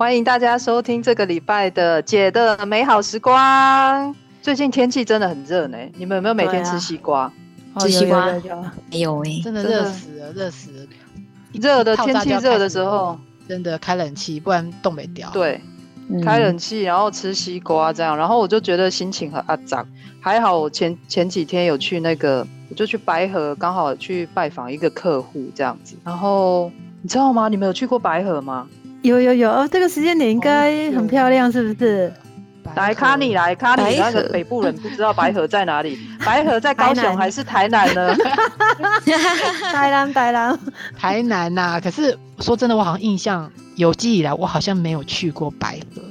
欢迎大家收听这个礼拜的姐的美好时光。最近天气真的很热呢，你们有没有每天吃西瓜？啊、吃西瓜没有哎，真的热死了，热死了！热的天气热的时候，真的开冷气，不然冻没掉。对，开冷气然后吃西瓜这样，然后我就觉得心情很阿杂。还好我前前几天有去那个。我就去白河，刚好去拜访一个客户这样子。然后你知道吗？你们有去过白河吗？有有有，这个时间点应该很漂亮，是不是？来，卡尼来，卡尼那个北部人不知道白河在哪里？白河在高雄还是台南呢？台南，台南，台南呐！可是说真的，我好像印象有记忆以来，我好像没有去过白河，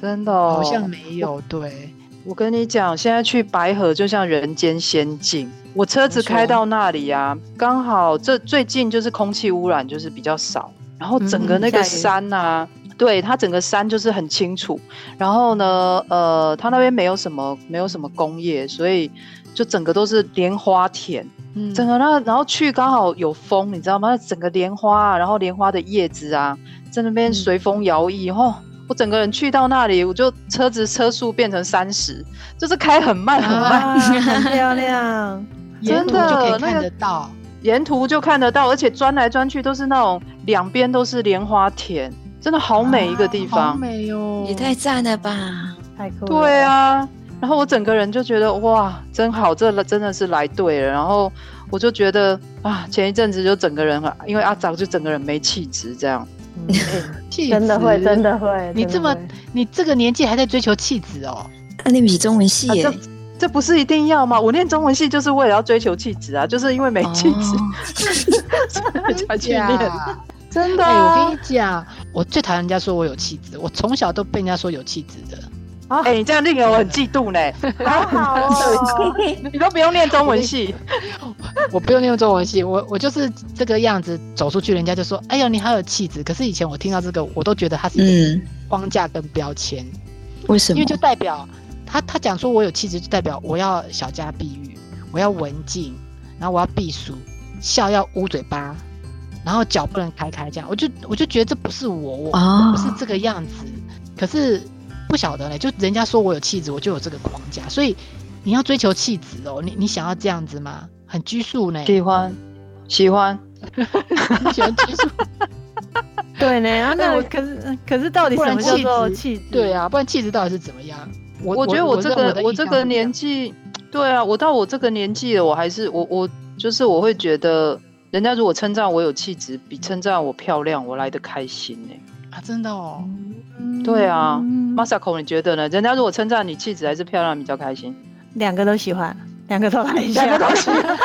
真的、哦，好像没有。对，我跟你讲，现在去白河就像人间仙境。我车子开到那里啊，刚好这最近就是空气污染就是比较少，然后整个那个山呐、啊，嗯、对，它整个山就是很清楚，然后呢，呃，它那边没有什么没有什么工业，所以就整个都是莲花田，嗯，整个那然后去刚好有风，你知道吗？那整个莲花，然后莲花的叶子啊，在那边随风摇曳，然后、嗯、我整个人去到那里，我就车子车速变成三十，就是开很慢很慢，啊、很漂亮。真的就可以看得到，沿途就看得到，而且钻来钻去都是那种两边都是莲花田，真的好美一个地方，啊、好美哟、哦，也太赞了吧，太酷了。对啊，然后我整个人就觉得哇，真好，这真的是来对了。然后我就觉得啊，前一阵子就整个人因为阿早就整个人没气质这样，嗯欸、真的会，真的会，你这么你这个年纪还在追求气质哦？那、啊、你不是中文系耶？啊这不是一定要吗？我念中文系就是为了要追求气质啊，就是因为没气质，才去念。真的、啊欸，我跟你讲，我最讨厌人家说我有气质，我从小都被人家说有气质的。哎、啊欸，你这样令我很嫉妒呢。好好哦，你都不用念中文系，我不用 念中文系，我我就是这个样子走出去，人家就说：“哎呦，你好有气质。”可是以前我听到这个，我都觉得它是一个框架跟标签。嗯、为什么？因为就代表。他他讲说，我有气质，就代表我要小家碧玉，我要文静，然后我要避暑，笑要捂嘴巴，然后脚不能开开这样。我就我就觉得这不是我，我我不是这个样子。可是不晓得嘞，就人家说我有气质，我就有这个框架。所以你要追求气质哦，你你想要这样子吗？很拘束呢？喜欢，喜欢，喜欢拘束。对呢，啊，那我可是可是到底什么叫做气质？对啊，不然气质到底是怎么样？我，我觉得我这个我，我这个年纪，对啊，我到我这个年纪了，我还是我我就是我会觉得，人家如果称赞我有气质，比称赞我漂亮，我来的开心呢。啊，真的哦。对啊，Masako，你觉得呢？人家如果称赞你气质还是漂亮，比较开心。两个都喜欢，两个都开心，两个都喜欢。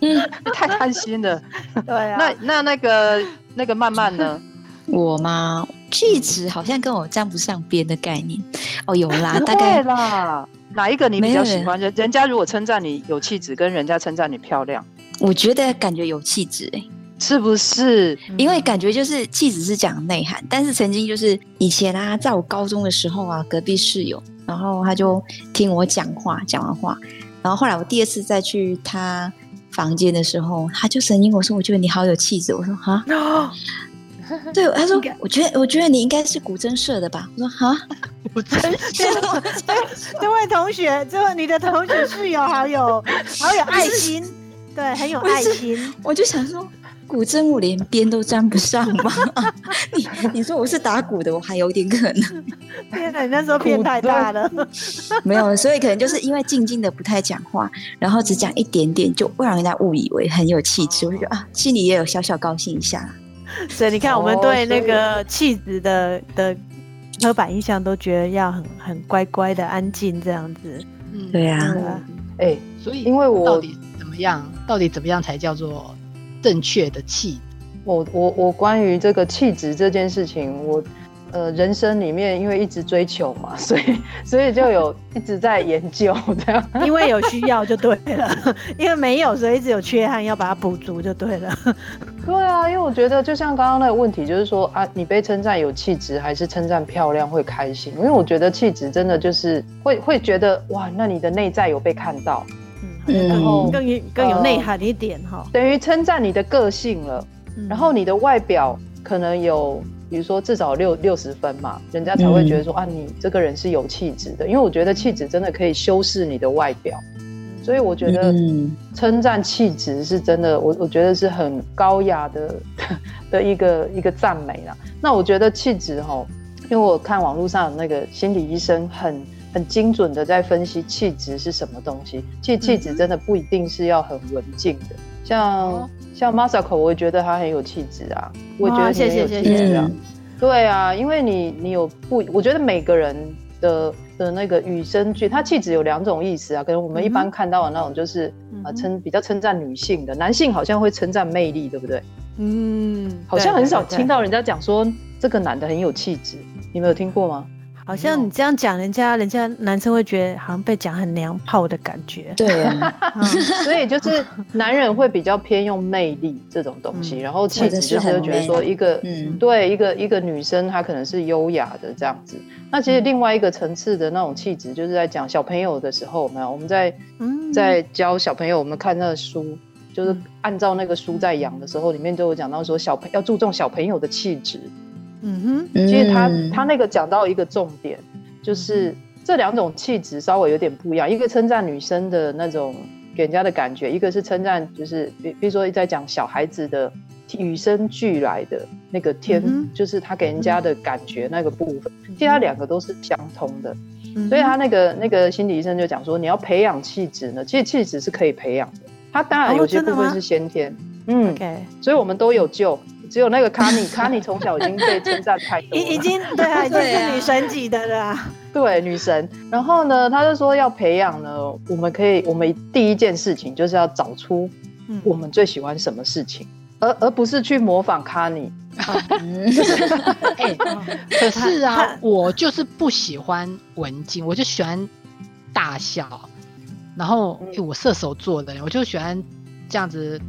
太贪心了。对啊。那那那个那个曼曼呢？我吗？气质好像跟我沾不上边的概念哦，有啦，大概啦，哪一个你比较喜欢？人人家如果称赞你有气质，跟人家称赞你漂亮，我觉得感觉有气质哎，是不是？因为感觉就是气质是讲内涵，但是曾经就是以前啊，在我高中的时候啊，隔壁室友，然后他就听我讲话，讲完话，然后后来我第二次再去他房间的时候，他就声音我说，我觉得你好有气质，我说哈。对，他说，我觉得，我觉得你应该是古筝社的吧？我说，哈，古筝社。这位同学，这位你的同学室友好有，好有爱心，对，很有爱心。我就想说，古筝我连边都沾不上吗？你你说我是打鼓的，我还有点可能。天哪，你那时候变太大了。没有，所以可能就是因为静静的不太讲话，然后只讲一点点，就会让人家误以为很有气质。我就觉得啊，心里也有小小高兴一下。所以你看，我们对那个气质的的刻板印象都觉得要很很乖乖的、安静这样子。嗯，对啊。哎，所以因为我到底怎么样？到底怎么样才叫做正确的气？我我我关于这个气质这件事情，我。呃，人生里面因为一直追求嘛，所以所以就有一直在研究这样。因为有需要就对了，因为没有，所以一直有缺憾要把它补足就对了。对啊，因为我觉得就像刚刚那个问题，就是说啊，你被称赞有气质，还是称赞漂亮会开心？因为我觉得气质真的就是会会觉得哇，那你的内在有被看到，嗯，然后更更有内涵一点哈，呃，等于称赞你的个性了，然后你的外表可能有。比如说至少六六十分嘛，人家才会觉得说、嗯、啊，你这个人是有气质的。因为我觉得气质真的可以修饰你的外表，所以我觉得称赞气质是真的，我我觉得是很高雅的 的一个一个赞美啦。那我觉得气质哈，因为我看网络上那个心理医生很很精准的在分析气质是什么东西。气气质真的不一定是要很文静的，像。哦像 Masako，我也觉得他很有气质啊，我也觉得你很有气质啊。对啊，因为你你有不，我觉得每个人的的那个与生俱，他气质有两种意思啊。可能我们一般看到的那种就是啊、嗯、称比较称赞女性的，男性好像会称赞魅力，对不对？嗯，好像很少听到人家讲说这个男的很有气质，你们有听过吗？好像你这样讲，人家人家男生会觉得好像被讲很娘炮的感觉。对啊，嗯、所以就是男人会比较偏用魅力这种东西，嗯、然后气质就是觉得说一个，嗯、对一个一个女生她可能是优雅的这样子。那其实另外一个层次的那种气质，就是在讲小朋友的时候，没有我们在在教小朋友，我们看那个书，就是按照那个书在养的时候，里面就有讲到说小朋要注重小朋友的气质。嗯哼，其实他他那个讲到一个重点，就是这两种气质稍微有点不一样。一个称赞女生的那种给人家的感觉，一个是称赞就是比比如说在讲小孩子的与生俱来的那个天，就是他给人家的感觉那个部分。其实他两个都是相通的，所以他那个那个心理医生就讲说，你要培养气质呢，其实气质是可以培养的。他当然有些部分是先天，嗯，所以我们都有救。只有那个卡尼，卡尼从小已经被称赞太多了，已已经对啊，已经是女神级的了。对，女神。然后呢，他就说要培养呢，我们可以，我们第一件事情就是要找出我们最喜欢什么事情，嗯、而而不是去模仿卡尼。欸、可是啊，我就是不喜欢文静，我就喜欢大笑。然后，欸、我射手座的，我就喜欢这样子。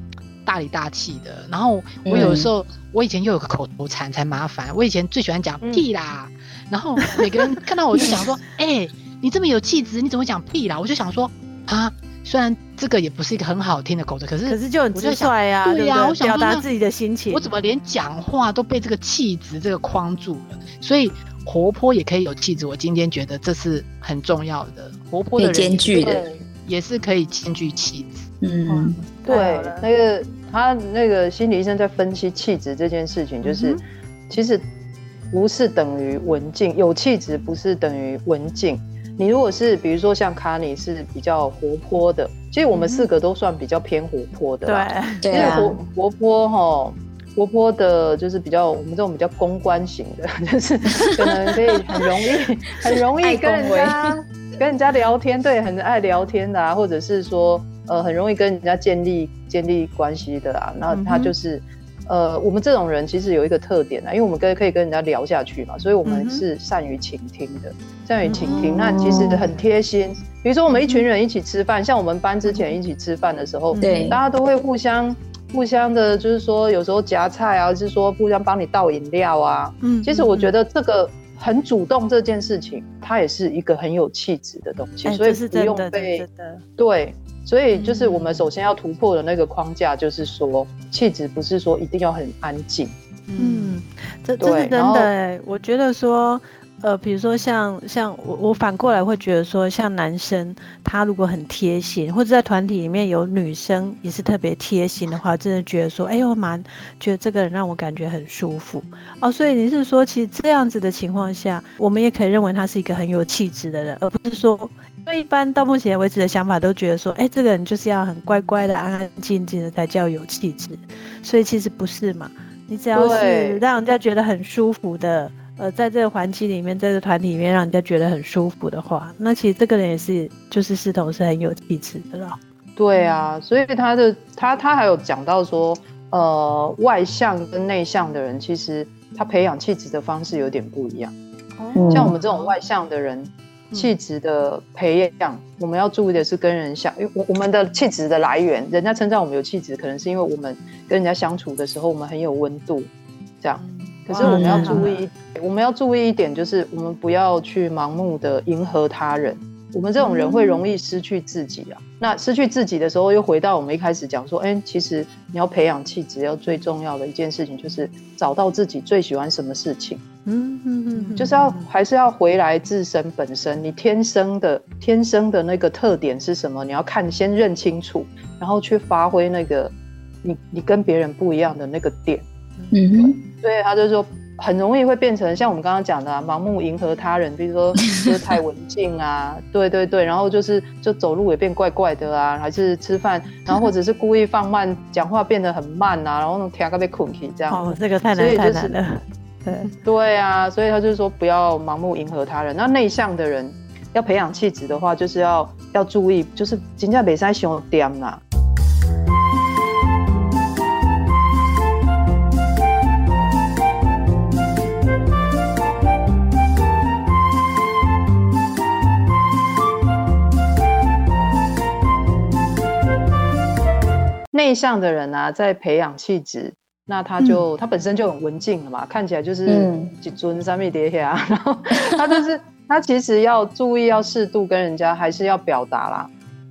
大里大气的，然后我有的时候，嗯、我以前又有个口头禅才麻烦。我以前最喜欢讲屁啦，嗯、然后每个人看到我就想说：“ 哎、欸，你这么有气质，你怎么讲屁啦？”我就想说：“啊，虽然这个也不是一个很好听的口头，可是可是就很直率呀，对呀、啊，我想表达自己的心情。我怎么连讲话都被这个气质这个框住了？所以活泼也可以有气质。我今天觉得这是很重要的，活泼的人兼具的也是可以兼具气质。”嗯，对，那个他那个心理医生在分析气质这件事情，就是、嗯、其实不是等于文静，有气质不是等于文静。你如果是比如说像卡尼是比较活泼的，其实我们四个都算比较偏活泼的。对，因为活活泼哈，活泼的就是比较我们这种比较公关型的，就是可能可以很容易 很容易跟人家跟人家聊天，对，很爱聊天的啊，或者是说。呃，很容易跟人家建立建立关系的啊，那他就是，嗯、呃，我们这种人其实有一个特点啊，因为我们跟可以跟人家聊下去嘛，所以我们是善于倾听的，善于倾听，那其实很贴心。比如说我们一群人一起吃饭，像我们班之前一起吃饭的时候，对，大家都会互相互相的，就是说有时候夹菜啊，就是说互相帮你倒饮料啊，嗯，其实我觉得这个很主动这件事情，它也是一个很有气质的东西，欸、所以不用被对。所以就是我们首先要突破的那个框架，就是说气质不是说一定要很安静。嗯，这这是真的哎。我觉得说，呃，比如说像像我我反过来会觉得说，像男生他如果很贴心，或者在团体里面有女生也是特别贴心的话，真的觉得说，哎呦，蛮觉得这个人让我感觉很舒服哦。所以你是说，其实这样子的情况下，我们也可以认为他是一个很有气质的人，而不是说。所以一般到目前为止的想法都觉得说，哎、欸，这个人就是要很乖乖的、安安静静的才叫有气质。所以其实不是嘛，你只要是让人家觉得很舒服的，呃，在这个环境里面，在这个团体里面，让人家觉得很舒服的话，那其实这个人也是就是势头是很有气质的了。对啊，所以他的他他还有讲到说，呃外向跟内向的人，其实他培养气质的方式有点不一样。嗯、像我们这种外向的人，气质的培养，我们要注意的是跟人相，因为我我们的气质的来源，人家称赞我们有气质，可能是因为我们跟人家相处的时候，我们很有温度，这样。可是我们要注意，我们要注意一点，就是我们不要去盲目的迎合他人。我们这种人会容易失去自己啊。那失去自己的时候，又回到我们一开始讲说，哎，其实你要培养气质，要最重要的一件事情就是找到自己最喜欢什么事情。嗯嗯嗯，就是要还是要回来自身本身，你天生的天生的那个特点是什么？你要看先认清楚，然后去发挥那个你你跟别人不一样的那个点。嗯哼，所以他就说。很容易会变成像我们刚刚讲的、啊、盲目迎合他人，比如说就是太文静啊，对对对，然后就是就走路也变怪怪的啊，还是吃饭，然后或者是故意放慢讲话变得很慢啊，然后那种听个被困起这样。哦，这个太难太难了。对对啊，所以他就是说不要盲目迎合他人。那内向的人要培养气质的话，就是要要注意，就是金价别再想点啦。内向的人啊，在培养气质，那他就、嗯、他本身就很文静了嘛，看起来就是几尊三面叠下，然后他就是他其实要注意，要适度跟人家还是要表达啦，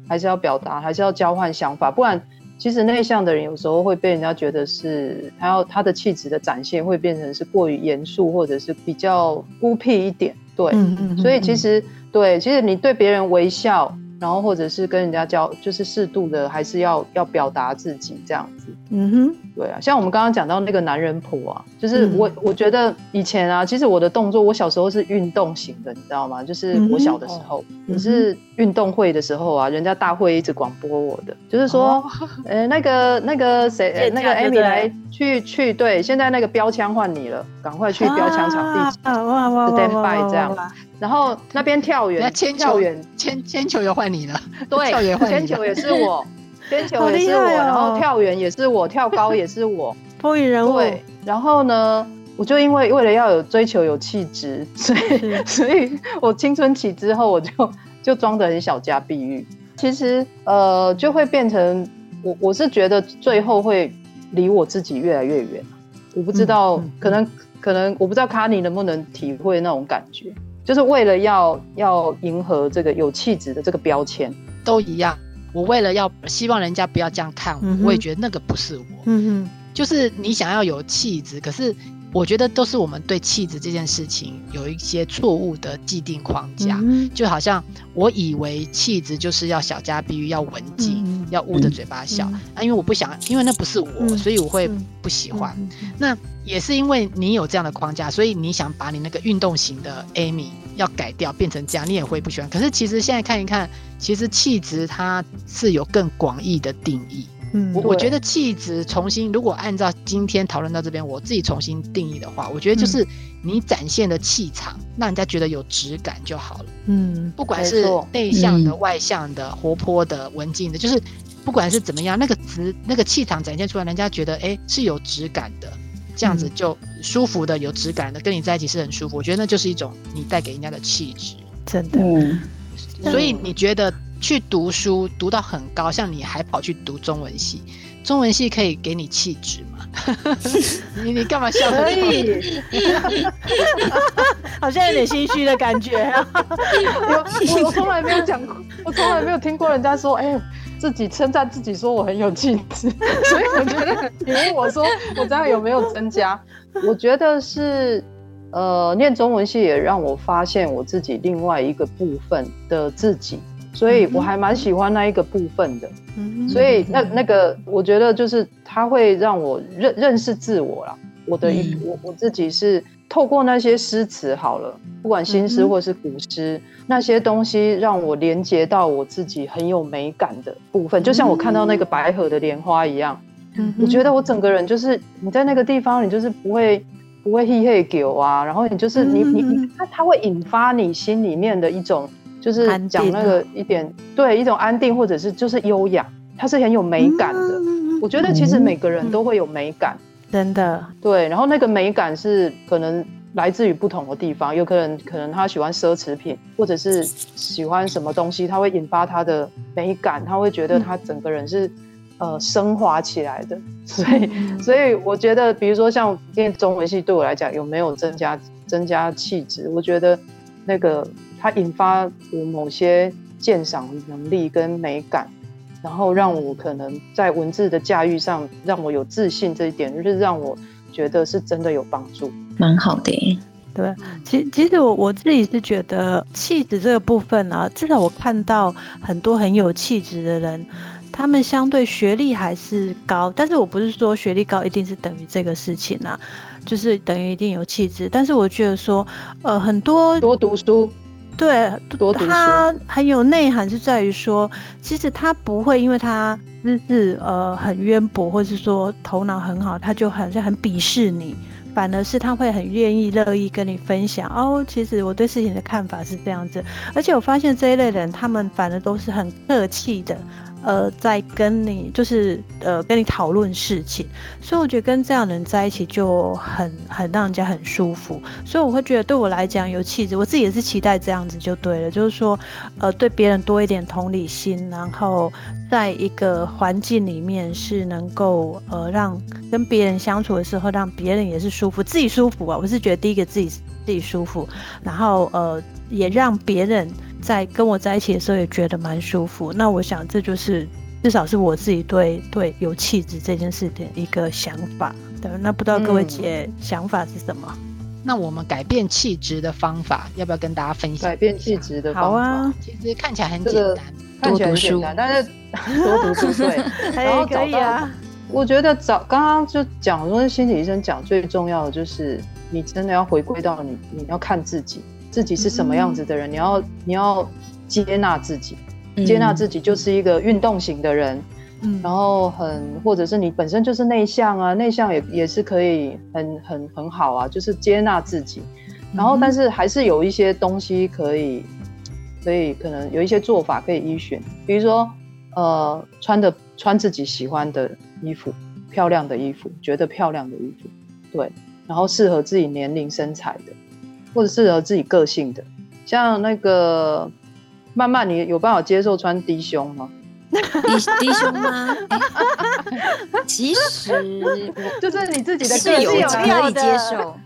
还是要表达，还是要交换想法，不然其实内向的人有时候会被人家觉得是他要他的气质的展现会变成是过于严肃，或者是比较孤僻一点，对，所以其实对，其实你对别人微笑。然后或者是跟人家交，就是适度的，还是要要表达自己这样子。嗯哼，对啊，像我们刚刚讲到那个男人婆啊，就是我、嗯、我觉得以前啊，其实我的动作，我小时候是运动型的，你知道吗？就是我小的时候，可、嗯、是运动会的时候啊，人家大会一直广播我的，就是说，哦、呃，那个那个谁，呃、那个 Amy 来去去，对，现在那个标枪换你了，赶快去标枪场地，stand by 这样。然后那边跳远，铅球远，铅铅球又换你了，对，跳远换铅球也是我。铅球也是我，哦、然后跳远也是我，跳高也是我，风云人物。对，然后呢，我就因为为了要有追求有气质，所以所以我青春期之后我就就装得很小家碧玉。其实呃，就会变成我我是觉得最后会离我自己越来越远。我不知道，嗯嗯、可能可能我不知道卡尼能不能体会那种感觉，就是为了要要迎合这个有气质的这个标签，都一样。我为了要希望人家不要这样看我，嗯、我也觉得那个不是我。嗯哼，就是你想要有气质，可是我觉得都是我们对气质这件事情有一些错误的既定框架。嗯、就好像我以为气质就是要小家碧玉，要文静，嗯、要捂着嘴巴笑。嗯、啊，因为我不想，因为那不是我，嗯、所以我会不喜欢。嗯、那也是因为你有这样的框架，所以你想把你那个运动型的 Amy。要改掉，变成这样，你也会不喜欢。可是其实现在看一看，其实气质它是有更广义的定义。嗯，我我觉得气质重新，如果按照今天讨论到这边，我自己重新定义的话，我觉得就是你展现的气场，让人家觉得有质感就好了。嗯，不管是内向的、外向的、活泼的、文静的，就是不管是怎么样，那个质、那个气场展现出来，人家觉得哎是有质感的。这样子就舒服的、有质感的，跟你在一起是很舒服。我觉得那就是一种你带给人家的气质，真的。所以你觉得去读书读到很高，像你还跑去读中文系，中文系可以给你气质吗？你你干嘛笑？可以，好像有点心虚的感觉 啊。我我从来没有讲过，我从来没有听过人家说，哎、欸。自己称赞自己说我很有气质，所以我觉得你问我说我这样有没有增加？我觉得是，呃，念中文系也让我发现我自己另外一个部分的自己，所以我还蛮喜欢那一个部分的。所以那那个我觉得就是它会让我认认识自我啦。我的一我我自己是。透过那些诗词好了，不管新诗或是古诗，嗯、那些东西让我连接到我自己很有美感的部分，就像我看到那个白河的莲花一样，嗯、我觉得我整个人就是你在那个地方，你就是不会不会嘿嘿狗啊，然后你就是你你你，它它会引发你心里面的一种就是讲那个一点对一种安定或者是就是优雅，它是很有美感的。嗯我觉得其实每个人都会有美感，嗯、真的。对，然后那个美感是可能来自于不同的地方，有可能可能他喜欢奢侈品，或者是喜欢什么东西，他会引发他的美感，他会觉得他整个人是、嗯、呃升华起来的。所以，所以我觉得，比如说像念中文系对我来讲，有没有增加增加气质？我觉得那个它引发我某些鉴赏能力跟美感。然后让我可能在文字的驾驭上，让我有自信，这一点就是让我觉得是真的有帮助，蛮好的耶。对，其其实我我自己是觉得气质这个部分啊，至少我看到很多很有气质的人，他们相对学历还是高，但是我不是说学历高一定是等于这个事情啊，就是等于一定有气质。但是我觉得说，呃，很多多读书。对，他很有内涵，是在于说，其实他不会因为他资质呃很渊博，或是说头脑很好，他就好像很鄙视你，反而是他会很愿意乐意跟你分享哦。其实我对事情的看法是这样子，而且我发现这一类人，他们反而都是很客气的。呃，在跟你就是呃跟你讨论事情，所以我觉得跟这样的人在一起就很很让人家很舒服，所以我会觉得对我来讲有气质，我自己也是期待这样子就对了，就是说呃对别人多一点同理心，然后在一个环境里面是能够呃让跟别人相处的时候让别人也是舒服，自己舒服啊，我是觉得第一个自己自己舒服，然后呃也让别人。在跟我在一起的时候也觉得蛮舒服，那我想这就是至少是我自己对对有气质这件事的一个想法。对，那不知道各位姐想法是什么？嗯、那我们改变气质的方法要不要跟大家分享？改变气质的方法，好啊，其实看起来很简单，看起来很简单，但是 多读书对，然后可以啊。我觉得找刚刚就讲说，心理医生讲最重要的就是你真的要回归到你，你要看自己。自己是什么样子的人，嗯、你要你要接纳自己，嗯、接纳自己就是一个运动型的人，嗯，然后很或者是你本身就是内向啊，内向也也是可以很很很好啊，就是接纳自己，然后但是还是有一些东西可以，可以可能有一些做法可以依循，比如说呃穿的穿自己喜欢的衣服，漂亮的衣服，觉得漂亮的衣服，对，然后适合自己年龄身材的。或者适合自己个性的，像那个曼曼，你有办法接受穿低胸吗？低低胸吗？其实 就是你自己的个性有可以接受，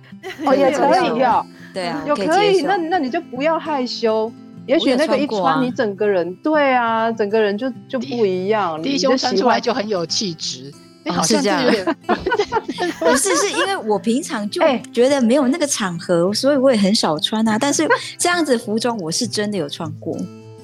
哦也可以呀，对啊，有可以，那那你就不要害羞，也许那个一穿你整个人，对啊，整个人就就不一样，低胸穿出来就很有气质。好像是这样，不是，是因为我平常就觉得没有那个场合，所以我也很少穿啊。但是这样子服装我是真的有穿过，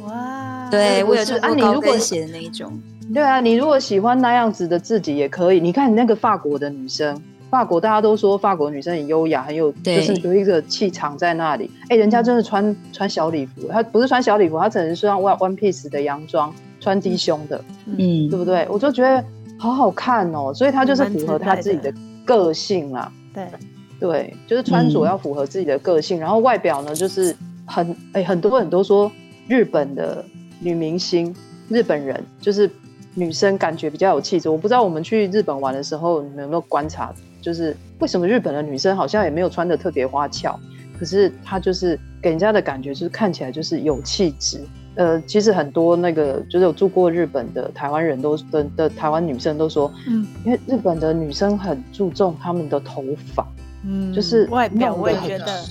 哇！对，我有穿过高跟鞋的那一种。对啊，你如果喜欢那样子的自己也可以。你看那个法国的女生，法国大家都说法国女生很优雅，很有，就是有一个气场在那里。哎，人家真的穿穿小礼服，她不是穿小礼服，她只能是穿 one one piece 的洋装，穿低胸的，嗯，对不对？我就觉得。好好看哦，所以她就是符合她自己的个性啦。对，对，就是穿着要符合自己的个性，嗯、然后外表呢，就是很哎，很多人都说日本的女明星，日本人就是女生感觉比较有气质。我不知道我们去日本玩的时候，你们有没有观察，就是为什么日本的女生好像也没有穿的特别花俏，可是她就是给人家的感觉就是看起来就是有气质。呃，其实很多那个就是有住过日本的台湾人都的的台湾女生都说，嗯，因为日本的女生很注重她们的头发，嗯，就是外表，我也觉得，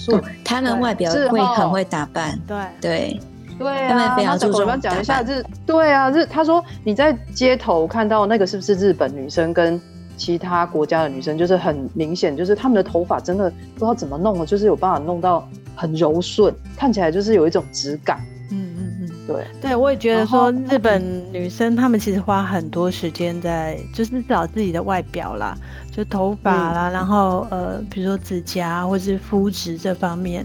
她们外表会很会打扮，对。对对，他们非常注重。我讲一下日，对啊，日他说你在街头看到那个是不是日本女生跟其他国家的女生，就是很明显，就是她们的头发真的不知道怎么弄了，就是有办法弄到很柔顺，看起来就是有一种质感。嗯嗯嗯对对，我也觉得说日本女生她们其实花很多时间在就是找自己的外表啦，就头发啦，嗯、然后呃，比如说指甲或是肤质这方面，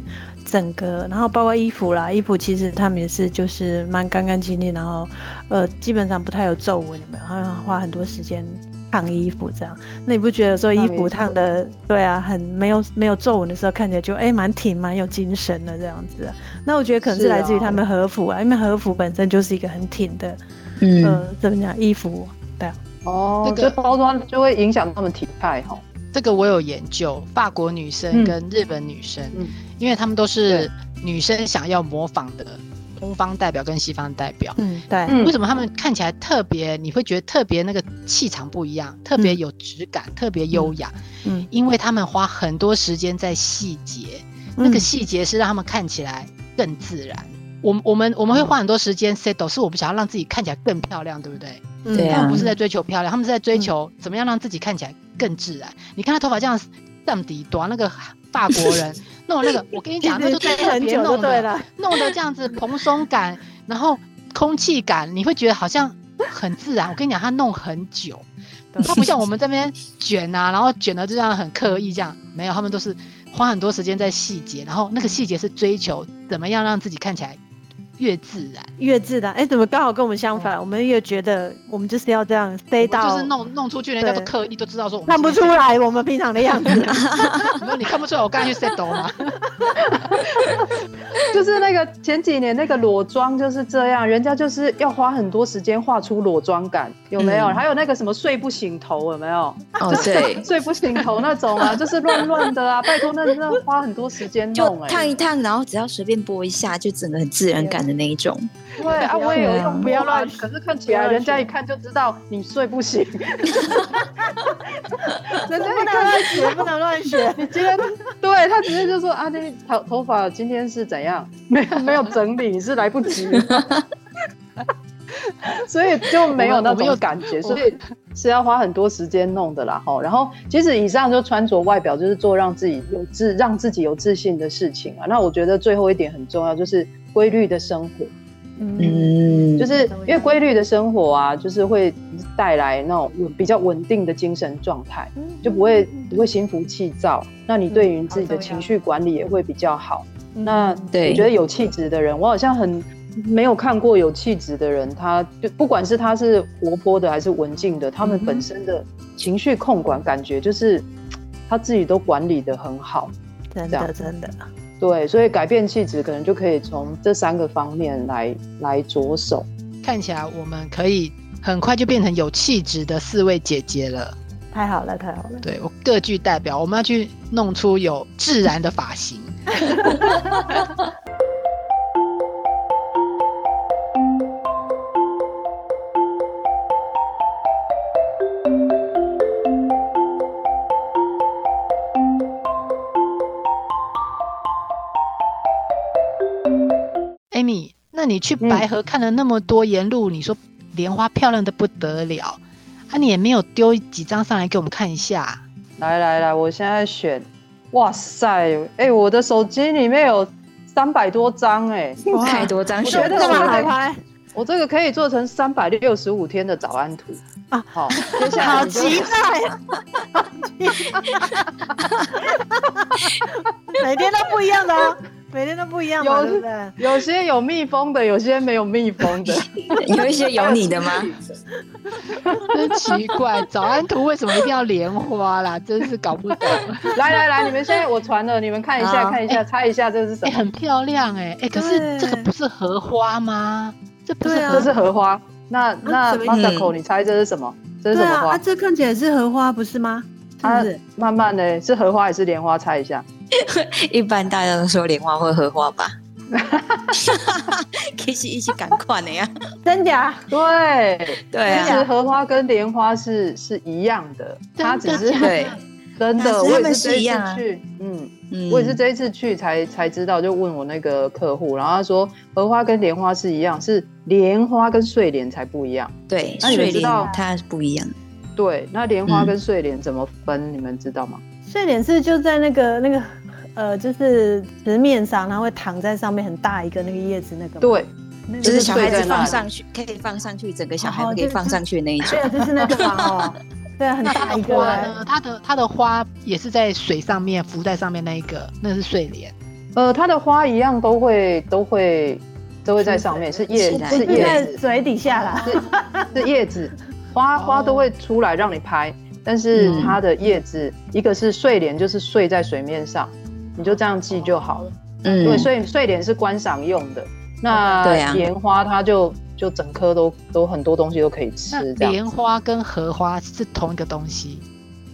整个，然后包括衣服啦，衣服其实他们也是就是蛮干干净净，然后呃，基本上不太有皱纹，有没有？好像花很多时间。烫衣服这样，那你不觉得说衣服烫的对啊，很没有没有皱纹的时候，看起来就哎蛮挺蛮有精神的这样子。那我觉得可能是来自于他们和服啊，因为和服本身就是一个很挺的，嗯，呃，怎么讲衣服？对啊，哦，这个包装就会影响他们体态哈。这个我有研究，法国女生跟日本女生，嗯、因为他们都是女生想要模仿的东方代表跟西方代表。嗯，对。为什么他们看起来特别？你会觉得特别那个气场不一样，特别有质感，嗯、特别优雅。嗯，因为他们花很多时间在细节，嗯、那个细节是让他们看起来更自然。我我们我们会花很多时间 set，是我们想要让自己看起来更漂亮，对不对？对啊。他们不是在追求漂亮，他们是在追求怎么样让自己看起来更自然。你看他头发这样这么低短，那个法国人 弄那个，我跟你讲，那就特别弄了，弄的这样子蓬松感，然后空气感，你会觉得好像很自然。我跟你讲，他弄很久，他不像我们这边卷啊，然后卷的就这样很刻意这样，没有，他们都是花很多时间在细节，然后那个细节是追求怎么样让自己看起来。越自然越自然，哎、欸，怎么刚好跟我们相反？嗯、我们越觉得我们就是要这样 stay 到，就是弄弄出去，人家都刻意都知道说我们看不出来我们平常的样子。没有，你看不出来我刚才去 set 吗？就是那个前几年那个裸妆就是这样，人家就是要花很多时间画出裸妆感，有没有？嗯、还有那个什么睡不醒头，有没有？哦，对，睡不醒头那种啊，就是乱乱的啊，拜托，那那花很多时间弄、欸，就烫一烫，然后只要随便拨一下，就整个很自然感。的那一种，对啊，我也有用，不要乱。可是看起来，人家一看就知道你睡不醒。人家不能乱学，不能乱学。你今天对他直接就说啊，那头头发今天是怎样？没有没有整理，你是来不及。所以就没有那种感觉，所以是要花很多时间弄的啦。哈，然后其实以上就穿着外表就是做让自己有自让自己有自信的事情啊。那我觉得最后一点很重要，就是。规律的生活，嗯，就是因为规律的生活啊，就是会带来那种比较稳定的精神状态，就不会不会心浮气躁。那你对于自己的情绪管理也会比较好。那对，我觉得有气质的人，我好像很没有看过有气质的人，他就不管是他是活泼的还是文静的，他们本身的情绪控管感觉就是他自己都管理的很好，真的真的。对，所以改变气质可能就可以从这三个方面来来着手。看起来我们可以很快就变成有气质的四位姐姐了。太好了，太好了。对，我各具代表，我们要去弄出有自然的发型。那你去白河看了那么多沿路，你说莲花漂亮的不得了，啊，你也没有丢几张上来给我们看一下？来来来，我现在选，哇塞，哎、欸，我的手机里面有三百多张，哎，太多张，我觉得我拍拍，我这个可以做成三百六十五天的早安图啊，好，接下来好期待。啊，每天都不一样的哦。每天都不一样，有对对有些有蜜蜂的，有些没有蜜蜂的，有一些有你的吗？真奇怪，早安图为什么一定要莲花啦？真是搞不懂。来来来，你们现在我传了，你们看一下，看一下，欸、猜一下这是什么？欸、很漂亮哎、欸、哎，欸、可是这个不是荷花吗？这不是荷，这是荷花。那那 Masako，你猜这是什么？这是什么花？啊，这看起来是荷花，不是吗？它是、啊、慢慢的，是荷花还是莲花？猜一下。一般大家都说莲花或荷花吧，其实一起赶快的呀，真假？对。对，其实荷花跟莲花是是一样的，它只是对，真的，我也是这一次去，嗯。嗯，我也是这一次去才才知道，就问我那个客户，然后他说荷花跟莲花是一样，是莲花跟睡莲才不一样，对，那你们知道它不一样，对，那莲花跟睡莲怎么分？你们知道吗？睡莲是就在那个那个。呃，就是池面上，然后会躺在上面，很大一个那个叶子，那个对，就是小孩子放上去，可以放上去，整个小孩可以放上去那一种。对，就是那个嘛，哦，对，很大一个。它的它的花也是在水上面浮在上面那一个，那是睡莲。呃，它的花一样都会都会都会在上面，是叶子，是叶子，水底下啦，是叶子，花花都会出来让你拍，但是它的叶子一个是睡莲，就是睡在水面上。你就这样记就好了。嗯，对，所以睡莲是观赏用的。那莲花它就就整棵都都很多东西都可以吃。莲花跟荷花是同一个东西，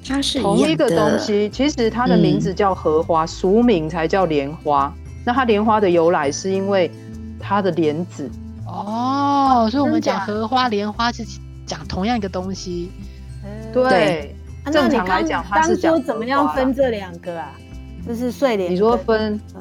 它是同一个东西。其实它的名字叫荷花，俗、嗯、名才叫莲花。那它莲花的由来是因为它的莲子。哦，所以我们讲荷花、莲花是讲同样一个东西。对，对正常来讲，它是讲当初怎么样分这两个啊？就是睡莲。你说分？嗯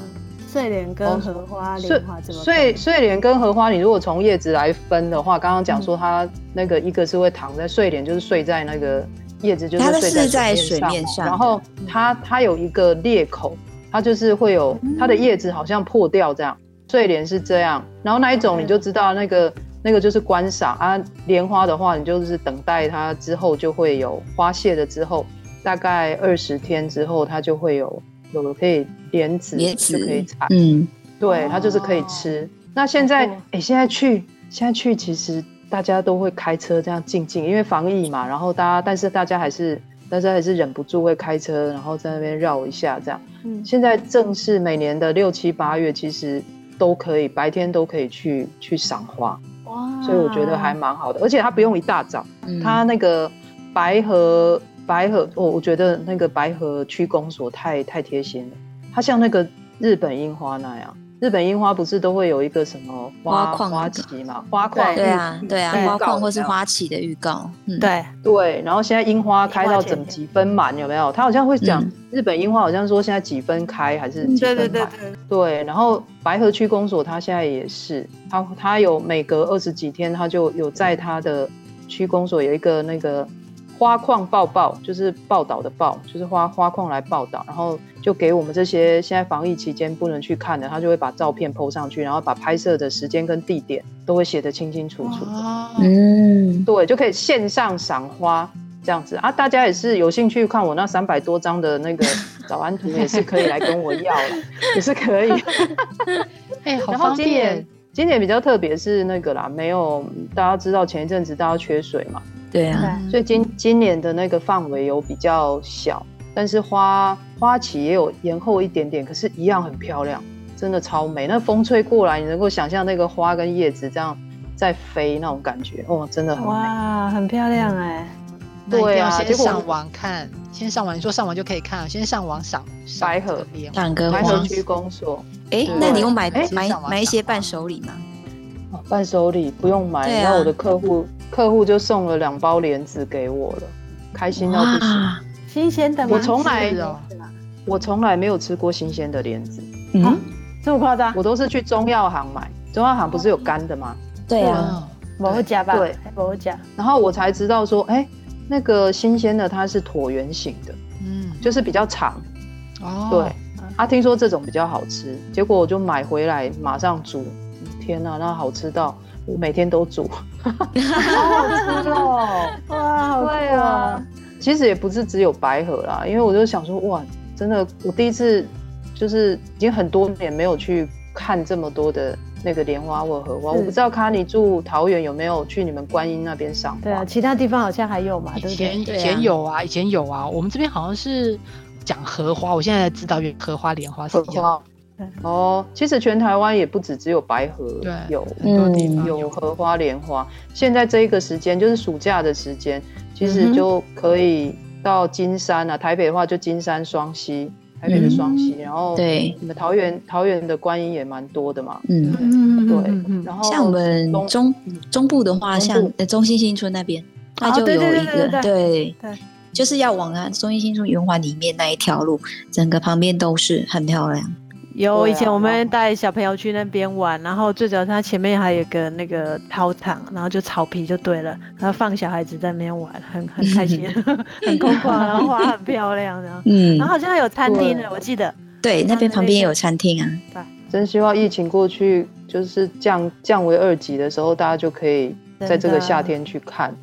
睡莲跟荷花，莲、哦、花怎么？睡睡莲跟荷花，你如果从叶子来分的话，刚刚讲说它那个一个是会躺在睡莲，就是睡在那个叶子，就是睡在水面上。然后它它有一个裂口，它就是会有它的叶子好像破掉这样。睡莲是这样，然后那一种你就知道那个那个就是观赏啊。莲花的话，你就是等待它之后就会有花谢了之后，大概二十天之后它就会有。有可以莲子就可以采，嗯，对，它就是可以吃。哦、那现在，哎、欸，现在去，现在去，其实大家都会开车这样进进，因为防疫嘛。然后大家，但是大家还是，但是还是忍不住会开车，然后在那边绕一下这样。嗯，现在正是每年的六七八月，其实都可以白天都可以去去赏花。哇，所以我觉得还蛮好的，而且它不用一大早，嗯、它那个白河。白河，我我觉得那个白河区公所太太贴心了，它像那个日本樱花那样，日本樱花不是都会有一个什么花花，花期嘛，花况对啊对啊，花况或是花期的预告，嗯、对对，然后现在樱花开到整几分满有没有？他好像会讲日本樱花好像说现在几分开还是几分满，对对对对，对，然后白河区公所它现在也是，它它有每隔二十几天，它就有在它的区公所有一个那个。花况报报就是报道的报，就是花花况来报道，然后就给我们这些现在防疫期间不能去看的，他就会把照片 PO 上去，然后把拍摄的时间跟地点都会写得清清楚楚。嗯，对，就可以线上赏花这样子啊。大家也是有兴趣看我那三百多张的那个 早安图，也是可以来跟我要了，也是可以。哎、欸，好方便。今年比较特别是那个啦，没有大家知道前一阵子大家缺水嘛。对啊，所以今今年的那个范围有比较小，但是花花期也有延后一点点，可是一样很漂亮，真的超美。那风吹过来，你能够想象那个花跟叶子这样在飞那种感觉，哦，真的很美。哇，很漂亮哎。对啊，先上网看，先上网，你说上网就可以看，先上网赏白河两个白河区公所。哎，那你用买买买一些伴手礼吗？哦，伴手礼不用买，然后我的客户。客户就送了两包莲子给我了，开心到不行。新鲜的吗？我从来，我从来没有吃过新鲜的莲子。嗯，这么夸张？我都是去中药行买，中药行不是有干的吗？对啊，某家吧？对，某家。然后我才知道说，哎，那个新鲜的它是椭圆形的，嗯，就是比较长。哦，对，啊，听说这种比较好吃，结果我就买回来马上煮，天哪，那好吃到。我每天都煮，好好吃哦！哇，对啊，其实也不是只有白河啦，因为我就想说，哇，真的，我第一次就是已经很多年没有去看这么多的那个莲花或荷花。我不知道卡尼住桃园有没有去你们观音那边赏花？对啊，其他地方好像还有嘛？以前以前有啊，以前有啊，我们这边好像是讲荷花，我现在才知道，荷花莲花是一样。哦，其实全台湾也不止只有白河有，很多地方有荷花、莲花。现在这一个时间就是暑假的时间，其实就可以到金山啊。台北的话就金山双溪，台北的双溪，然后对，你们桃园桃园的观音也蛮多的嘛。嗯嗯对。然后像我们中中部的话，像中兴新村那边，它就有一个对，就是要往啊中兴新村圆环里面那一条路，整个旁边都是很漂亮。有以前我们带小朋友去那边玩，然后最主要它前面还有个那个操场，然后就草皮就对了，然后放小孩子在那边玩，很很开心，很空旷，然后花很漂亮，然后嗯，然后好像还有餐厅的，我记得。对，那边旁边也有餐厅啊。对，真希望疫情过去，就是降降为二级的时候，大家就可以在这个夏天去看。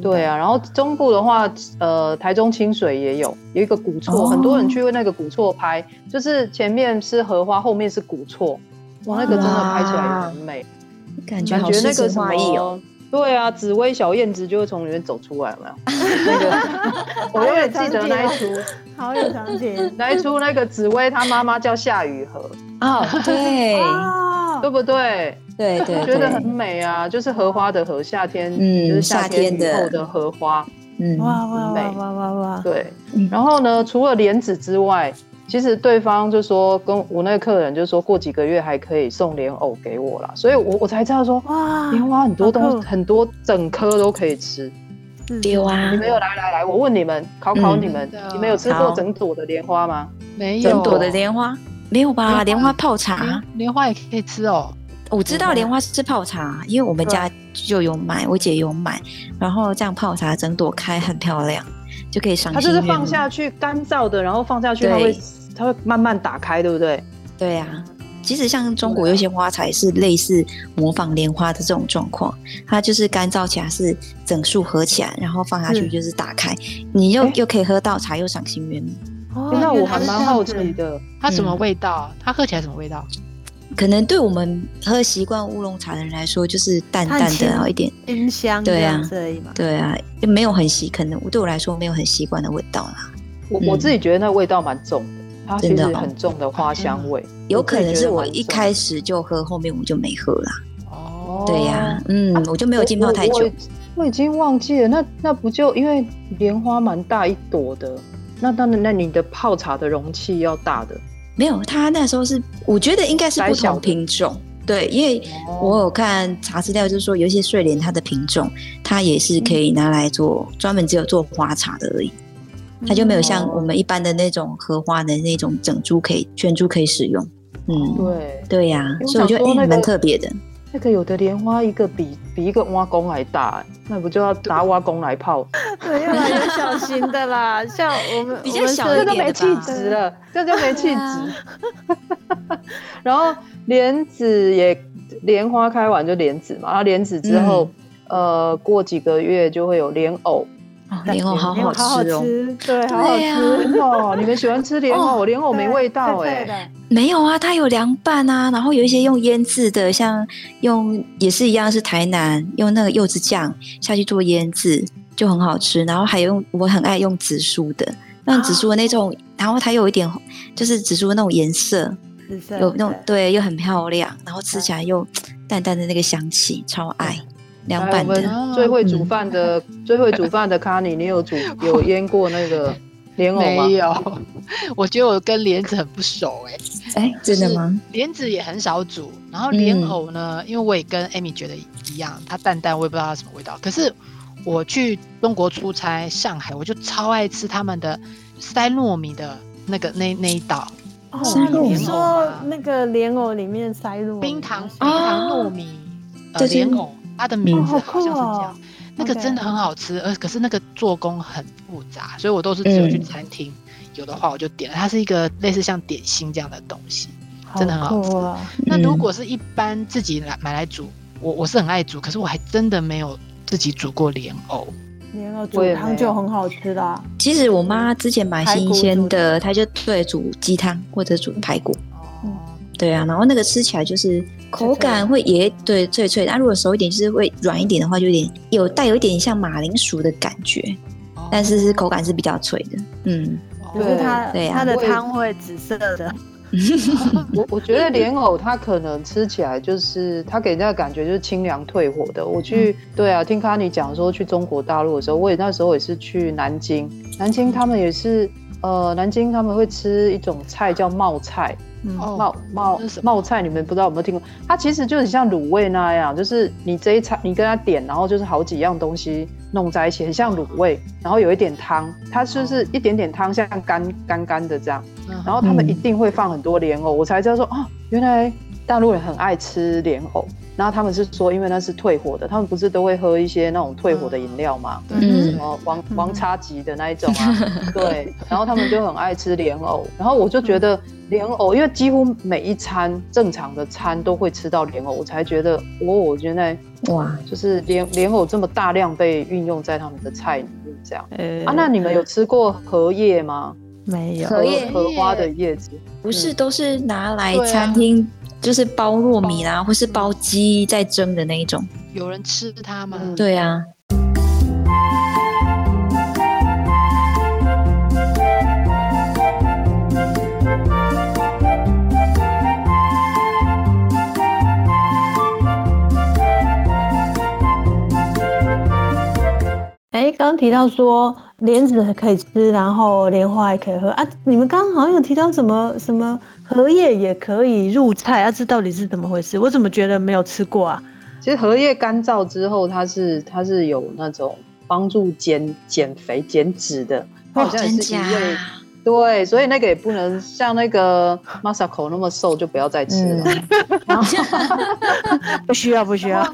对啊，然后中部的话，呃，台中清水也有有一个古厝，很多人去那个古厝拍，就是前面是荷花，后面是古厝，哇，那个真的拍起来也很美，感觉那个什么哦。对啊，紫薇小燕子就会从里面走出来，有没有？那个 我永远记得那一出，好有场景，那一出那个紫薇她妈妈叫夏雨荷。啊，对，对不对？对对，觉得很美啊，就是荷花的荷，夏天，嗯，就是夏天以后的荷花，嗯，哇哇哇哇哇哇，对。然后呢，除了莲子之外，其实对方就说跟我那个客人就说过几个月还可以送莲藕给我啦，所以我我才知道说哇，莲花很多东西，很多整颗都可以吃。有啊！你们有来来来，我问你们，考考你们，你们有吃过整朵的莲花吗？没有，整朵的莲花没有吧？莲花泡茶，莲花也可以吃哦。我知道莲花是泡茶，因为我们家就有买，我姐有买，然后这样泡茶，整朵开很漂亮，就可以赏心悦目。它就是放下去干燥的，然后放下去，它会它会慢慢打开，对不对？对呀。其实像中国有些花材是类似模仿莲花的这种状况，它就是干燥起来是整束合起来，然后放下去就是打开，你又又可以喝到茶，又赏心悦目。哦，那我还蛮好奇的，它什么味道？它喝起来什么味道？可能对我们喝习惯乌龙茶的人来说，就是淡淡的，然后一点清香，对啊，对啊，就没有很习，可能对我来说没有很习惯的味道啦。我我自己觉得那味道蛮重的，它其实很重的花香味，有可能是我一开始就喝，后面我就没喝啦。哦，对呀，嗯，我就没有浸泡太久。我已经忘记了，那那不就因为莲花蛮大一朵的，那当然，那你的泡茶的容器要大的。没有，它那时候是，我觉得应该是不同品种，对，因为我有看查资料，就是说有一些睡莲它的品种，它也是可以拿来做专门只有做花茶的而已，它就没有像我们一般的那种荷花的那种整株可以全株可以使用，嗯，对，对呀，所以我觉得哎蛮特别的。那个有的莲花一个比比一个蛙公还大，那不就要拿挖工来泡？对，要来点小型的啦，像我们比较小一点的，这就没气质了，这就没气质。然后莲子也莲花开完就莲子嘛，然后莲子之后，呃，过几个月就会有莲藕。莲藕好好吃哦，对，好好吃 哦。你们喜欢吃莲藕？莲藕没味道哎。没有啊，它有凉拌啊，然后有一些用腌制的，像用也是一样，是台南用那个柚子酱下去做腌制，就很好吃。然后还有用我很爱用紫苏的，用紫苏的那种，然后它有一点就是紫苏的那种颜色，有那种对，又很漂亮，然后吃起来又淡淡的那个香气，超爱。凉拌的，最会煮饭的，最会煮饭的卡尼，你有煮 有腌过那个莲藕吗？没有，我觉得我跟莲子很不熟哎。哎，真的吗？莲子也很少煮，然后莲藕呢，因为我也跟 Amy 觉得一样，它淡淡，我也不知道它什么味道。可是我去中国出差，上海我就超爱吃他们的塞糯米的那个那那一道。塞糯米？你说那个莲藕里面塞糯米？冰糖冰糖糯米呃莲藕。它的名字好像是这样，那个真的很好吃，而可是那个做工很复杂，所以我都是只有去餐厅有的话我就点了。它是一个类似像点心这样的东西，真的很好吃。那如果是一般自己来买来煮，我我是很爱煮，可是我还真的没有自己煮过莲藕。莲藕煮汤就很好吃啦。其实我妈之前买新鲜的，她就对煮鸡汤或者煮排骨。对啊，然后那个吃起来就是口感会也对脆脆，那如果熟一点就是会软一点的话，就有点有带有一点像马铃薯的感觉，但是是口感是比较脆的，嗯，就是它对它的汤会紫色的。我我觉得莲藕它可能吃起来就是它给人家的感觉就是清凉退火的。我去对啊，听卡尼讲说去中国大陆的时候，我也那时候也是去南京，南京他们也是呃南京他们会吃一种菜叫冒菜。冒冒冒菜，你们不知道有没有听过？它其实就是像卤味那样，就是你这一餐你跟他点，然后就是好几样东西弄在一起，很像卤味，然后有一点汤，它就是一点点汤，像干干干的这样。然后他们一定会放很多莲藕，我才知道说哦，原来大陆人很爱吃莲藕。然后他们是说，因为那是退火的，他们不是都会喝一些那种退火的饮料嘛？嗯，什么王王叉级的那一种啊？对。然后他们就很爱吃莲藕。然后我就觉得莲藕，因为几乎每一餐正常的餐都会吃到莲藕，我才觉得哦，我觉得哇，就是莲莲藕这么大量被运用在他们的菜里面这样。欸、啊，那你们有吃过荷叶吗？没有。荷叶荷花的叶子不是都是拿来餐厅。就是包糯米啦，或是包鸡在蒸的那一种。有人吃它吗？嗯、对啊。刚刚提到说莲子可以吃，然后莲花也可以喝啊。你们刚刚好像有提到什么什么荷叶也可以入菜啊？这到底是怎么回事？我怎么觉得没有吃过啊？其实荷叶干燥之后，它是它是有那种帮助减减肥减脂的，好像也是一味。对，所以那个也不能像那个 Masako 那么瘦，就不要再吃了。嗯、不需要，不需要。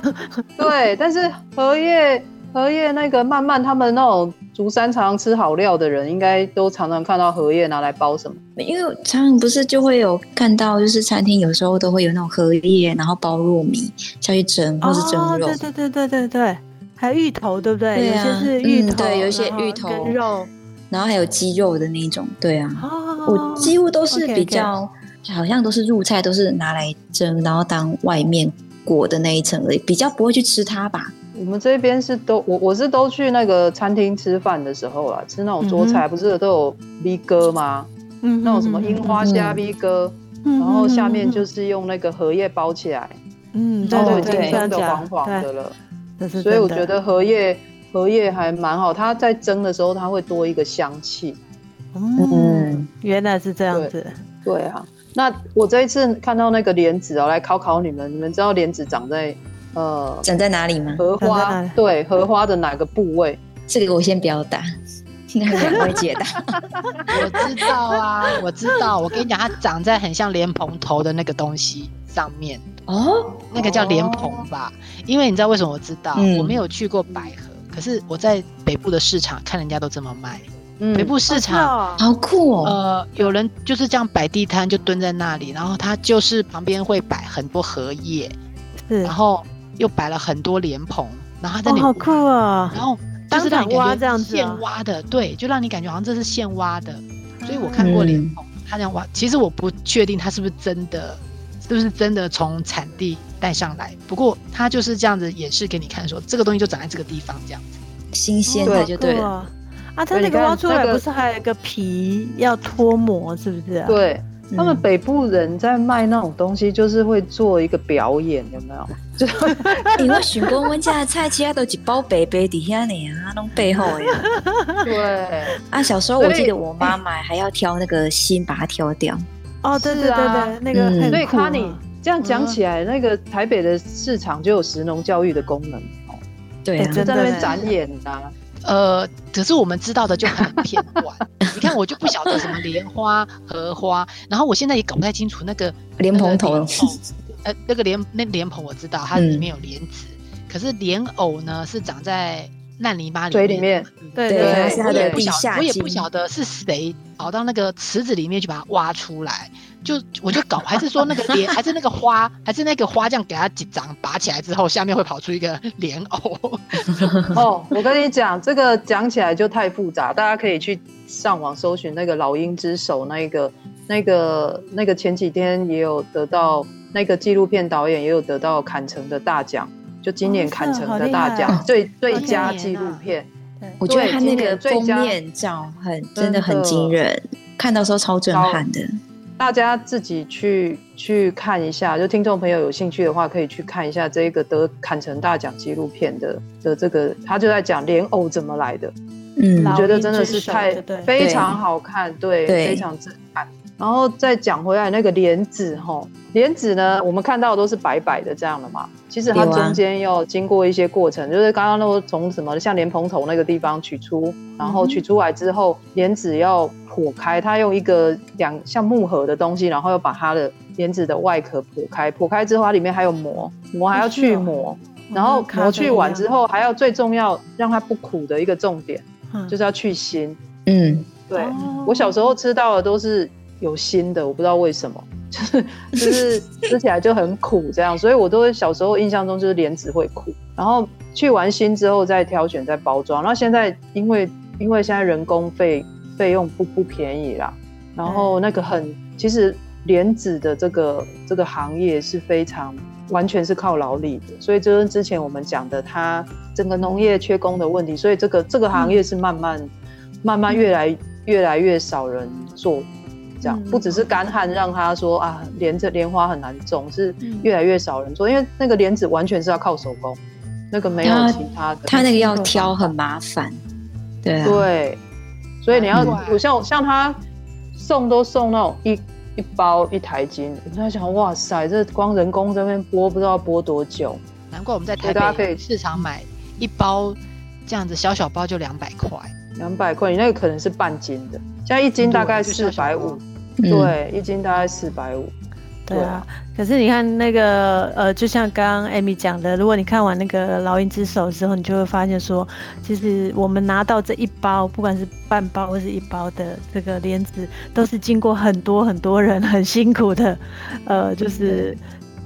对，但是荷叶荷叶那个慢慢他们那种竹山常常吃好料的人，应该都常常看到荷叶拿来包什么？因为常常不是就会有看到，就是餐厅有时候都会有那种荷叶，然后包糯米下去蒸，或是蒸肉。哦、对对对对对对，还有芋头，对不对？对啊，有些是芋头，嗯、对，有一些芋头跟肉。然后还有鸡肉的那种，对啊，我几乎都是比较，好像都是入菜，都是拿来蒸，然后当外面裹的那一层而已，比较不会去吃它吧。我们这边是都，我我是都去那个餐厅吃饭的时候啊，吃那种桌菜，不是都有 V 哥吗？嗯，那种什么樱花虾 V 哥，然后下面就是用那个荷叶包起来，嗯，然后已经蒸的黄黄的了，所以我觉得荷叶。荷叶还蛮好，它在蒸的时候，它会多一个香气。嗯，原来是这样子。对，对啊，那我这一次看到那个莲子哦，来考考你们，你们知道莲子长在呃长在哪里吗？荷花对，荷花的哪个部位？这个我先不要答，应该两位解答。我知道啊，我知道。我跟你讲，它长在很像莲蓬头的那个东西上面。哦，那个叫莲蓬吧？哦、因为你知道为什么我知道？嗯、我没有去过百合。可是我在北部的市场看人家都这么卖，嗯、北部市场好酷哦。呃，有人就是这样摆地摊，就蹲在那里，然后他就是旁边会摆很多荷叶，然后又摆了很多莲蓬，然后他在那里、哦、好酷啊、哦。然后就是让你感觉现挖的，对，就让你感觉好像这是现挖的。所以我看过莲蓬，他这样挖，其实我不确定他是不是真的。是不是真的从产地带上来？不过它就是这样子演示给你看说，说这个东西就长在这个地方，这样子新鲜的就对了。啊，它那个挖出来不是还有一个皮要脱模，是不是、啊？对，他们北部人在卖那种东西，就是会做一个表演，有没有？就 因为许公温家的菜，其他都一包白白底下呢啊，弄背后呀。对啊，小时候我记得我妈买还要挑那个心，把它挑掉。哦，对对对对，啊、那个很酷、啊。所以卡尼这样讲起来，嗯、那个台北的市场就有食农教育的功能哦。对、啊，就在那边展演的、啊。呃，可是我们知道的就很片段。你看，我就不晓得什么莲花、荷花，然后我现在也搞不太清楚那个莲蓬头。呃，那个莲那莲蓬我知道，它里面有莲子，嗯、可是莲藕呢是长在。烂泥巴里面，嘴里面，对对对，我也不晓，我也不晓得是谁跑到那个池子里面去把它挖出来，就我就搞，还是说那个莲，还是那个花，还是那个花这样给它几张拔起来之后，下面会跑出一个莲藕。哦，我跟你讲，这个讲起来就太复杂，大家可以去上网搜寻那个老鹰之手，那个那个那个前几天也有得到那个纪录片导演也有得到坎城的大奖。就今年坎城的大奖，哦、最最佳纪录片。我觉得他那个封面照很真的很惊人，看到时候超震撼的。大家自己去去看一下，就听众朋友有兴趣的话，可以去看一下这个得坎城大奖纪录片的的这个，他就在讲莲藕怎么来的。嗯，我觉得真的是太非常好看，对，对非常震撼。然后再讲回来那个莲子哈，莲子呢，我们看到的都是白白的这样的嘛，其实它中间要经过一些过程，就是刚刚都从什么像莲蓬头那个地方取出，然后取出来之后，莲子要剖开，它用一个两像木盒的东西，然后要把它的莲子的外壳剖开，剖开之后它里面还有膜，膜还要去膜，然后膜去完之后还要最重要让它不苦的一个重点，就是要去心。嗯，对，我小时候吃到的都是。有心的，我不知道为什么，就 是就是吃起来就很苦这样，所以我都小时候印象中就是莲子会苦，然后去完心之后再挑选再包装。那现在因为因为现在人工费费用不不便宜啦，然后那个很其实莲子的这个这个行业是非常完全是靠劳力的，所以就跟之前我们讲的它整个农业缺工的问题，所以这个这个行业是慢慢、慢慢越来越来越少人做。这样不只是干旱让他说啊，莲这莲花很难种，是越来越少人做，因为那个莲子完全是要靠手工，那个没有其他的。他那个要挑很麻烦，对啊，对，所以你要我像像他送都送那种一一包一台斤，我在想，哇塞，这光人工这边剥不知道剥多久。难怪我们在台所以大家可以北市场买一包这样子小小包就两百块，两百块，你那个可能是半斤的，现在一斤大概四百五，嗯，对，一斤大概四百五。对啊，可是你看那个呃，就像刚刚艾米讲的，如果你看完那个《老鹰之手》之后，你就会发现说，其实我们拿到这一包，不管是半包或是一包的这个莲子，都是经过很多很多人很辛苦的，呃，就是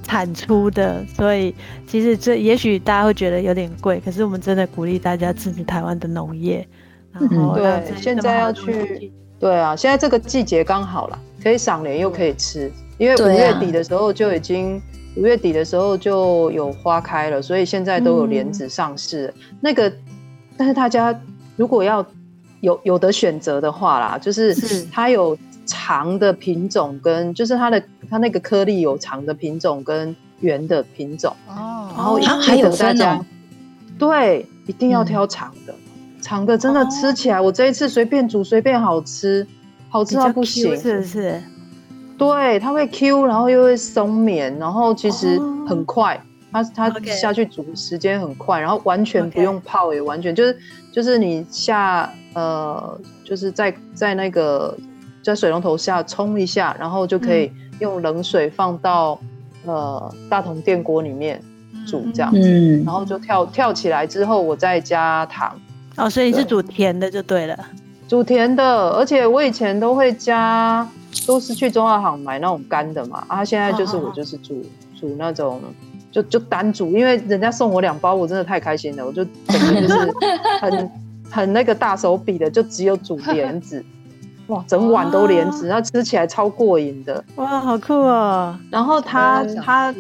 产出的。所以其实这也许大家会觉得有点贵，可是我们真的鼓励大家支持台湾的农业。然后对，现在要去，对啊，现在这个季节刚好了，可以赏莲又可以吃。因为五月底的时候就已经五、啊、月底的时候就有花开了，所以现在都有莲子上市。嗯、那个，但是大家如果要有有的选择的话啦，就是它有长的品种跟就是它的它那个颗粒有长的品种跟圆的品种哦，然后还有大家对一定要挑长的，嗯、长的真的吃起来，哦、我这一次随便煮随便好吃，好吃到不行，是不是？对，它会 Q，然后又会松绵，然后其实很快，它它下去煮时间很快，然后完全不用泡，也完全就是就是你下呃，就是在在那个在水龙头下冲一下，然后就可以用冷水放到呃大同电锅里面煮这样子，嗯，然后就跳跳起来之后，我再加糖。哦，所以你是煮甜的就对了，煮甜的，而且我以前都会加。都是去中药行买那种干的嘛，啊，现在就是我就是煮、oh, oh, oh. 煮那种，就就单煮，因为人家送我两包，我真的太开心了，我就整个就是很 很那个大手笔的，就只有煮莲子，哇，整碗都莲子，然后吃起来超过瘾的，哇，好酷哦！然后它它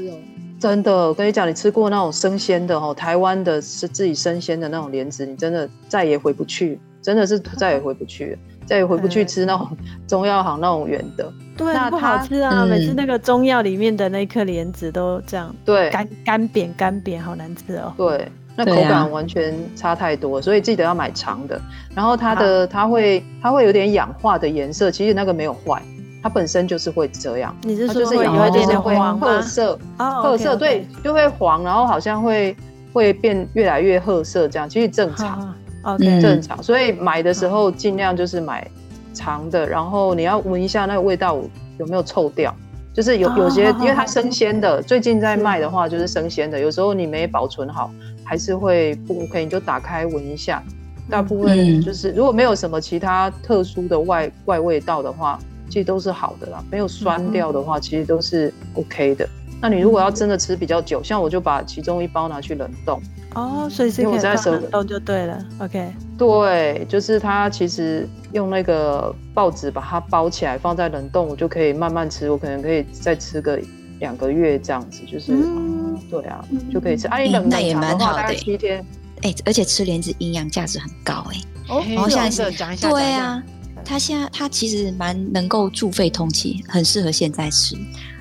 真的，我跟你讲，你吃过那种生鲜的哦，台湾的是自己生鲜的那种莲子，你真的再也回不去，真的是再也回不去了。再也回不去吃那种中药行那种圆的，对，那不好吃啊！每次那个中药里面的那颗莲子都这样，对，干干扁干扁，好难吃哦。对，那口感完全差太多，所以记得要买长的。然后它的它会它会有点氧化的颜色，其实那个没有坏，它本身就是会这样。你是说就是氧化就是会褐色，褐色对，就会黄，然后好像会会变越来越褐色这样，其实正常。OK，正常，所以买的时候尽量就是买长的，然后你要闻一下那个味道有没有臭掉，就是有有些因为它生鲜的，最近在卖的话就是生鲜的，有时候你没保存好还是会不 OK，你就打开闻一下，大部分就是如果没有什么其他特殊的外外味道的话，其实都是好的啦，没有酸掉的话，其实都是 OK 的。那你如果要真的吃比较久，像我就把其中一包拿去冷冻。哦，所以是可以在冷冻就对了。OK，对，就是它其实用那个报纸把它包起来，放在冷冻，我就可以慢慢吃。我可能可以再吃个两个月这样子，就是，嗯、对啊，就可以吃。啊，你冷冻的话大概七天。哎、欸，而且吃莲子营养价值很高哎、欸。哦，然后现在讲一下，对啊，它现在它其实蛮能够助肺通气，很适合现在吃。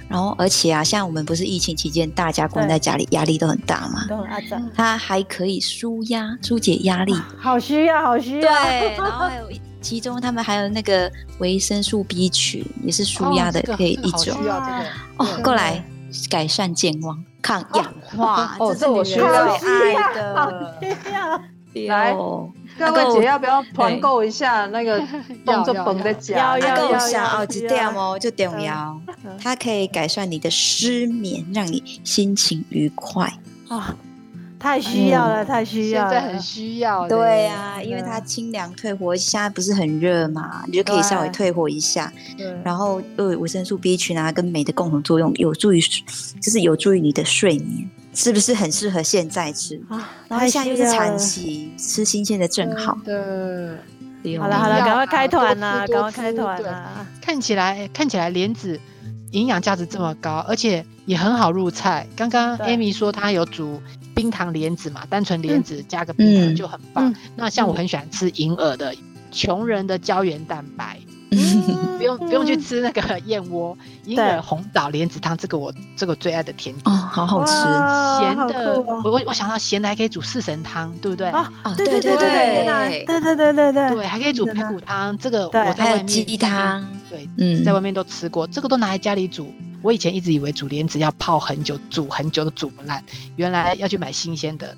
然后，而且啊，像我们不是疫情期间，大家关在家里，压力都很大嘛。都很。它还可以舒压、疏解压力。好需要，好需要。对，然后还有其中他们还有那个维生素 B 群，也是舒压的，可以一种。需要这个哦，过来改善健忘、抗氧化。哦，这我需要爱的。来。各位姐要不要团购一下那个 动作绷的夹？要要要要！哦，这点哦就重要，它可以改善你的失眠，让你心情愉快啊！太需要了，太需要，现在很需要。对啊，因为它清凉退火，现在不是很热嘛，你就可以稍微退火一下。然后又有维生素 B 群啊，跟镁的共同作用，有助于就是有助于你的睡眠。是不是很适合现在吃啊？然后现在又是产期，吃新鲜的正好。对，好了好了，赶快开团啦！赶快开团呐！看起来看起来莲子营养价值这么高，而且也很好入菜。刚刚 Amy 说她有煮冰糖莲子嘛，单纯莲子加个冰糖就很棒。那像我很喜欢吃银耳的穷人的胶原蛋白。不用不用去吃那个燕窝，银耳红枣莲子汤，这个我这个最爱的甜点哦，好好吃，咸的。我我我想到咸的还可以煮四神汤，对不对？啊，对对对对对对。对对对对，还可以煮排骨汤，这个我在外面鸡汤，对，嗯，在外面都吃过，这个都拿来家里煮。我以前一直以为煮莲子要泡很久，煮很久都煮不烂，原来要去买新鲜的，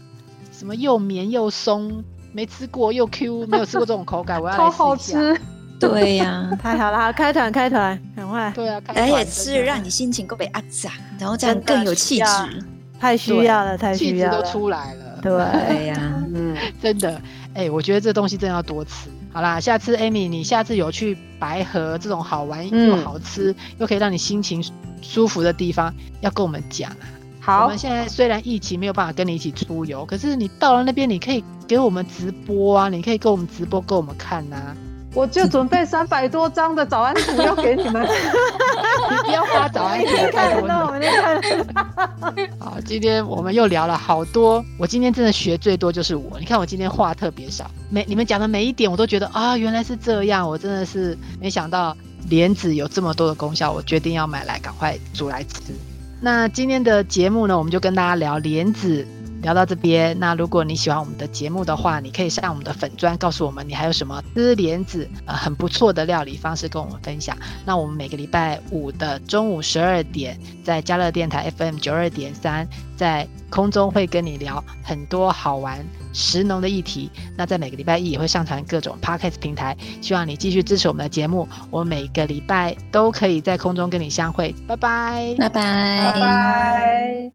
什么又绵又松，没吃过又 Q，没有吃过这种口感，我要来试一下。对呀，太好了，开团开团，赶快。对啊，而且吃让你心情更被压榨，然后这样更有气质，太需要了，太需要了，气质都出来了。对呀，嗯，真的，哎，我觉得这东西真的要多吃。好啦，下次 Amy，你下次有去白河这种好玩又好吃、嗯、又可以让你心情舒服的地方，要跟我们讲啊。好，我们现在虽然疫情没有办法跟你一起出游，可是你到了那边，你可以给我们直播啊，你可以给我们直播给我们看呐、啊。我就准备三百多张的早安图要给你们，你 不要发早安图太多了。好，今天我们又聊了好多，我今天真的学最多就是我。你看我今天话特别少，每你们讲的每一点我都觉得啊，原来是这样，我真的是没想到莲子有这么多的功效，我决定要买来赶快煮来吃。那今天的节目呢，我们就跟大家聊莲子。聊到这边，那如果你喜欢我们的节目的话，你可以上我们的粉砖告诉我们你还有什么吃莲子呃很不错的料理方式跟我们分享。那我们每个礼拜五的中午十二点，在加乐电台 FM 九二点三，在空中会跟你聊很多好玩食农的议题。那在每个礼拜一也会上传各种 Podcast 平台，希望你继续支持我们的节目。我每个礼拜都可以在空中跟你相会，拜拜，拜拜，拜拜。